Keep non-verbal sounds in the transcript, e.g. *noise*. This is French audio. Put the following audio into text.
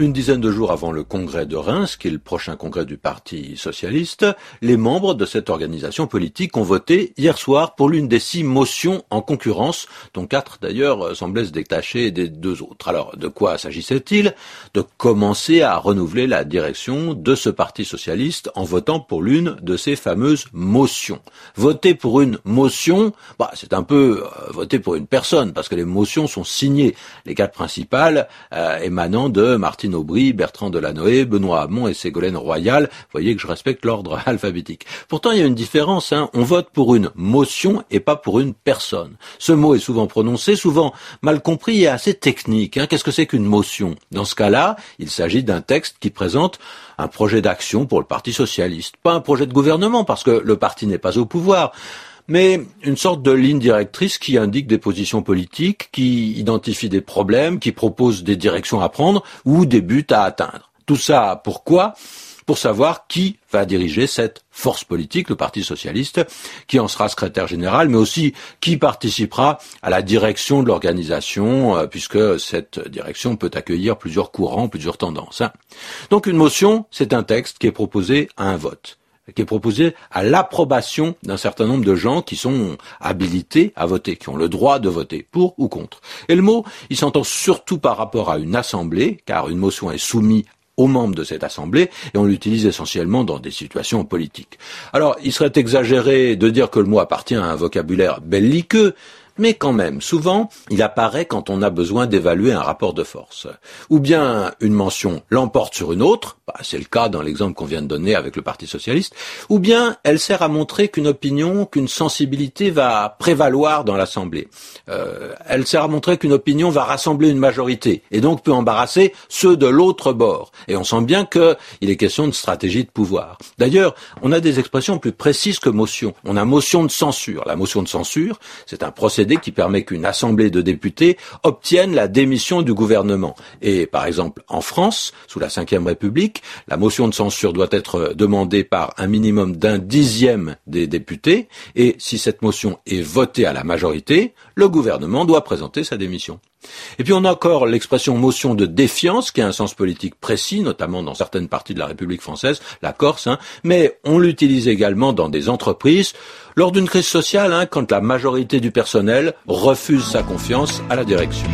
Une dizaine de jours avant le congrès de Reims, qui est le prochain congrès du Parti socialiste, les membres de cette organisation politique ont voté hier soir pour l'une des six motions en concurrence, dont quatre d'ailleurs semblaient se détacher des deux autres. Alors, de quoi s'agissait-il? De commencer à renouveler la direction de ce Parti socialiste en votant pour l'une de ces fameuses motions. Voter pour une motion, bah, c'est un peu euh, voter pour une personne, parce que les motions sont signées, les quatre principales euh, émanant de Martine Bertrand Delanoë, Benoît Hamon et Ségolène Royal. Vous voyez que je respecte l'ordre *laughs* alphabétique. Pourtant, il y a une différence. Hein. On vote pour une motion et pas pour une personne. Ce mot est souvent prononcé, souvent mal compris et assez technique. Hein. Qu'est-ce que c'est qu'une motion? Dans ce cas-là, il s'agit d'un texte qui présente un projet d'action pour le Parti socialiste. Pas un projet de gouvernement, parce que le parti n'est pas au pouvoir mais une sorte de ligne directrice qui indique des positions politiques, qui identifie des problèmes, qui propose des directions à prendre ou des buts à atteindre. Tout ça, pourquoi? Pour savoir qui va diriger cette force politique, le Parti socialiste, qui en sera secrétaire général, mais aussi qui participera à la direction de l'organisation, euh, puisque cette direction peut accueillir plusieurs courants, plusieurs tendances. Hein. Donc une motion, c'est un texte qui est proposé à un vote qui est proposé à l'approbation d'un certain nombre de gens qui sont habilités à voter, qui ont le droit de voter pour ou contre. Et le mot, il s'entend surtout par rapport à une assemblée, car une motion est soumise aux membres de cette assemblée et on l'utilise essentiellement dans des situations politiques. Alors, il serait exagéré de dire que le mot appartient à un vocabulaire belliqueux, mais quand même, souvent, il apparaît quand on a besoin d'évaluer un rapport de force. Ou bien une mention l'emporte sur une autre, bah, c'est le cas dans l'exemple qu'on vient de donner avec le Parti socialiste, ou bien elle sert à montrer qu'une opinion, qu'une sensibilité va prévaloir dans l'Assemblée. Euh, elle sert à montrer qu'une opinion va rassembler une majorité, et donc peut embarrasser ceux de l'autre bord. Et on sent bien qu'il est question de stratégie de pouvoir. D'ailleurs, on a des expressions plus précises que motion. On a motion de censure. La motion de censure, c'est un qui permet qu'une assemblée de députés obtienne la démission du gouvernement. Et par exemple, en France, sous la Ve République, la motion de censure doit être demandée par un minimum d'un dixième des députés, et si cette motion est votée à la majorité, le gouvernement doit présenter sa démission. Et puis on a encore l'expression motion de défiance, qui a un sens politique précis, notamment dans certaines parties de la République française, la Corse, hein, mais on l'utilise également dans des entreprises, lors d'une crise sociale, hein, quand la majorité du personnel refuse sa confiance à la direction.